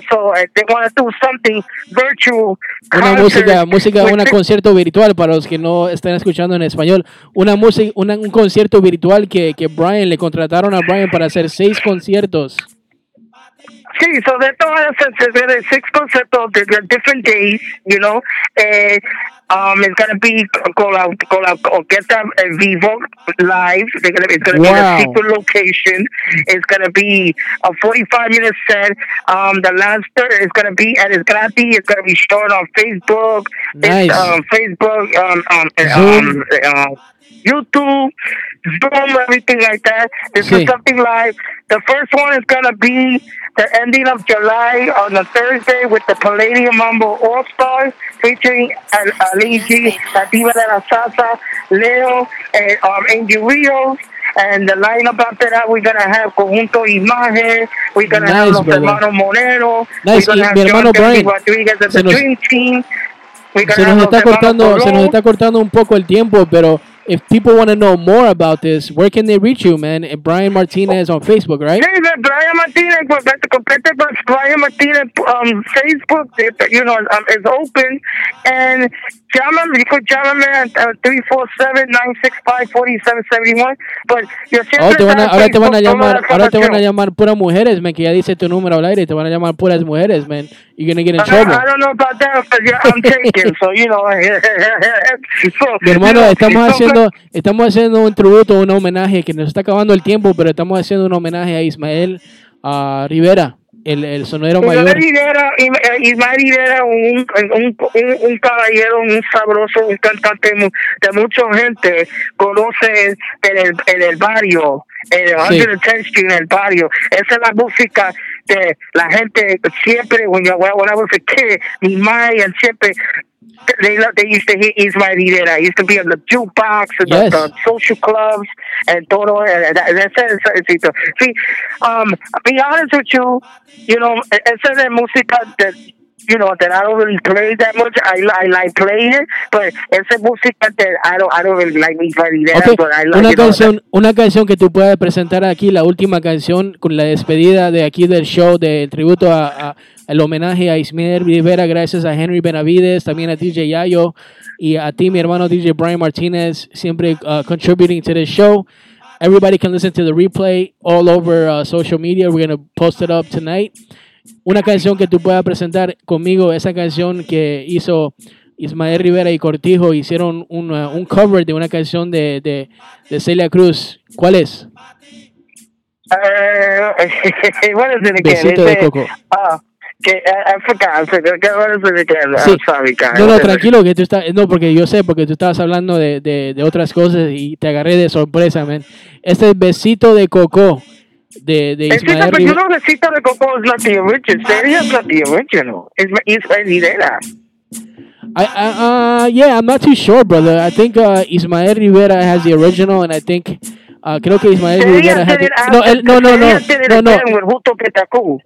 So they want to do something virtual. Una música, música, un concierto virtual para los que no están escuchando en español. Una música, un concierto virtual que, que Brian le contrataron a Brian para hacer seis conciertos. Sí, so de todas esas, there six conceptos de de different days, you know. Eh, um, it's gonna be con la, con la orquesta vivo live. They're gonna, it's gonna be a secret location. It's gonna be a 45 minute set. Um, the last third is gonna be at it's gratis. It's gonna be shown on Facebook. Nice. It's, um, Facebook, um, um, Zoom. um, uh, YouTube, Zoom, everything like that. This is something live. The first one is gonna be the ending of July on a Thursday with the Palladium Mambo All Stars featuring Al- Ali G, La Diva de la Salsa, Leo, and um, Angel Rios. And the lineup after that, we're gonna have Conjunto Imagen. We're gonna have Nice, Los brother. Hermanos Monero. Nice. We're gonna have Kennedy Brian, Rodriguez of the nos- Dream Team. We're gonna Se have nos Los está cortando, se nos está cortando un poco el tiempo, pero if people want to know more about this, where can they reach you, man? Eh, Brian Martinez on Facebook, right? Sí, de Brian Martinez, pues, vete, complete, pues, Brian Martinez um, Facebook, you know, um, is open. And llámame, you could llámame at uh, 347-965-4771. But yo siempre Oh, te van a- ahora te van a llamar, ahora te van a llamar puras mujeres, man, que ya dice tu número al aire, te van a llamar puras mujeres, man. You're gonna get in I, trouble. I don't know about that, but yeah, I'm taken, so, you know. so, Mi hermano, estamos haciendo, estamos haciendo un tributo, un homenaje, que nos está acabando el tiempo, pero estamos haciendo un homenaje a Ismael ah, Rivera, el, el sonero Ismael mayor. Rivera, Ismael Rivera, un, un, un, un caballero, un sabroso, un cantante de mucha gente conoce en el, en el barrio, en el Sí. 110th Street, en el barrio. Esa es la música de la gente siempre, when, you, when I was a kid, mi madre and siempre. They, they used to hear Ismael Rivera. He used to be on the jukebox and Yes. the, the social clubs and todo. And that, that's it. See, um, be honest with you, you know, e-, esa de música that, you know, that I don't really play that much. I, I like playing it, but esa música that I don't, I don't really like Ismael Rivera, Ok, but I like, una know, canción, una canción que tú puedas presentar aquí, la última canción con la despedida de aquí del show, del tributo a, a- el homenaje a Ismael Rivera, gracias a Henry Benavides, también a DJ Yayo y a ti, mi hermano DJ Brian Martinez, siempre uh, contributing to the show. Everybody can listen to the replay all over uh, social media. We're going to post it up tonight. Una canción que tú puedas presentar conmigo, esa canción que hizo Ismael Rivera y Cortijo hicieron un, uh, un cover de una canción de, de, de Celia Cruz. ¿Cuál es? Eh, what is it again? Besito de coco. Oh, que, I, forgot. Sí. Sorry. No, no, tranquilo, que tú estás, no, porque yo sé, porque tú estabas hablando de, de, de otras cosas y te agarré de sorpresa, man. Este es Besito de Coco de, de just, Ismael but you Rivera. know, the Cita de Coco the original. Seria's not the original. It's Ismael Rivera. I, I, uh, yeah, I'm not too sure, brother. I think uh, Ismael Rivera has the original, and I think uh, creo que Ismael Rivera the, no, él- no, no, no, no, no,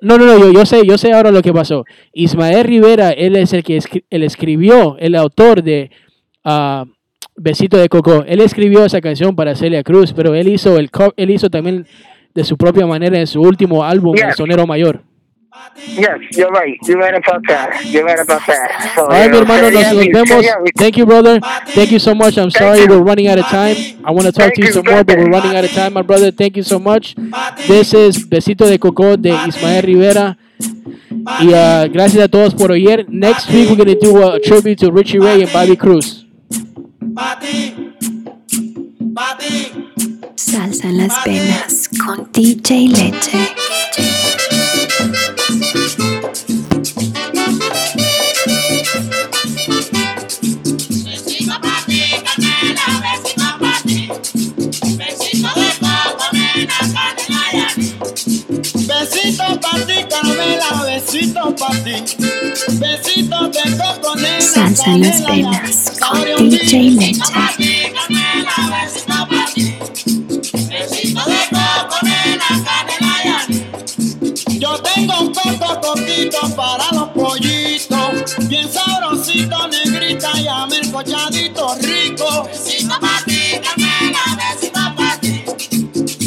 no, no, no, yo, yo sé, yo sé ahora lo que pasó. Ismael Rivera, él es el que escri- él escribió, el autor de uh, Besito de Coco. Él escribió esa canción para Celia Cruz, pero él hizo el él hizo también de su propia manera en su último álbum, El Yes. Sonero Mayor. Yes, you're right. You're right about that. You're right about that. So, All right, mi hermano, nos, vemos. Thank you, brother. Thank you so much. I'm sorry you. we're running out of time. I want to talk Thank to you you, some more, but we're running out of time, my brother. Thank you so much. This is Besito de Coco de Ismael Rivera. Y uh, gracias a todos por oír. Next week, we're going to do a tribute to Richie Ray and Bobby Cruz. Salsa en las venas con DJ Leche. Besito pa' ti, canela, besito pa' ti. Yo tengo un coco coquito para los pollitos, bien sabrosito, negrita y amercochadito rico. Besito pa' ti, canela, besito pa' ti.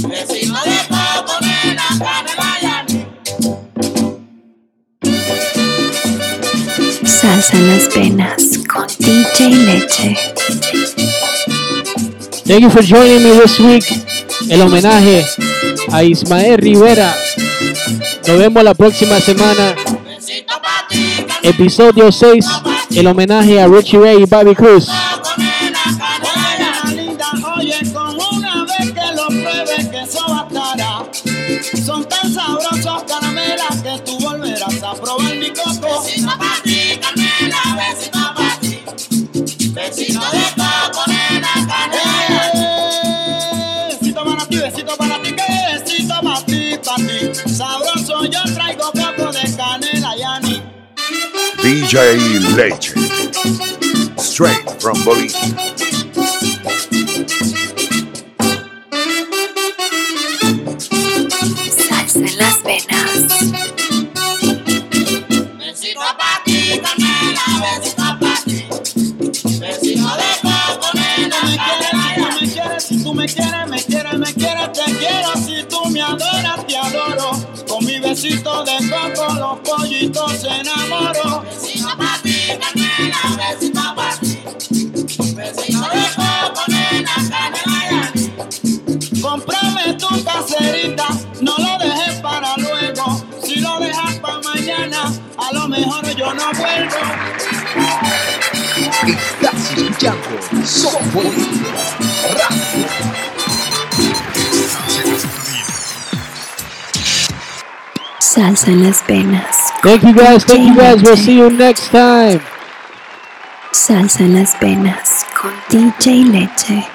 Besito de coco, nena, canela y. Salsa en las venas con DJ Leche. Thank you for joining me this week. El homenaje a Ismael Rivera. Nos vemos la próxima semana. Episodio 6. El homenaje a Richie Ray y Bobby Cruz. DJ Legend. Straight from Bolivia. Los se enamoro. Besito pa' ti, canela, besito pa' ti. Besito de coco, nena, canela. Cómprame tu caserita, no lo dejes para luego. Si lo dejas para mañana, a lo mejor yo no vuelvo. Estás escuchando Son Salsa en las venas. Thank you guys. Thank you guys. We'll see you next time. Salsa en las venas con DJ Leche.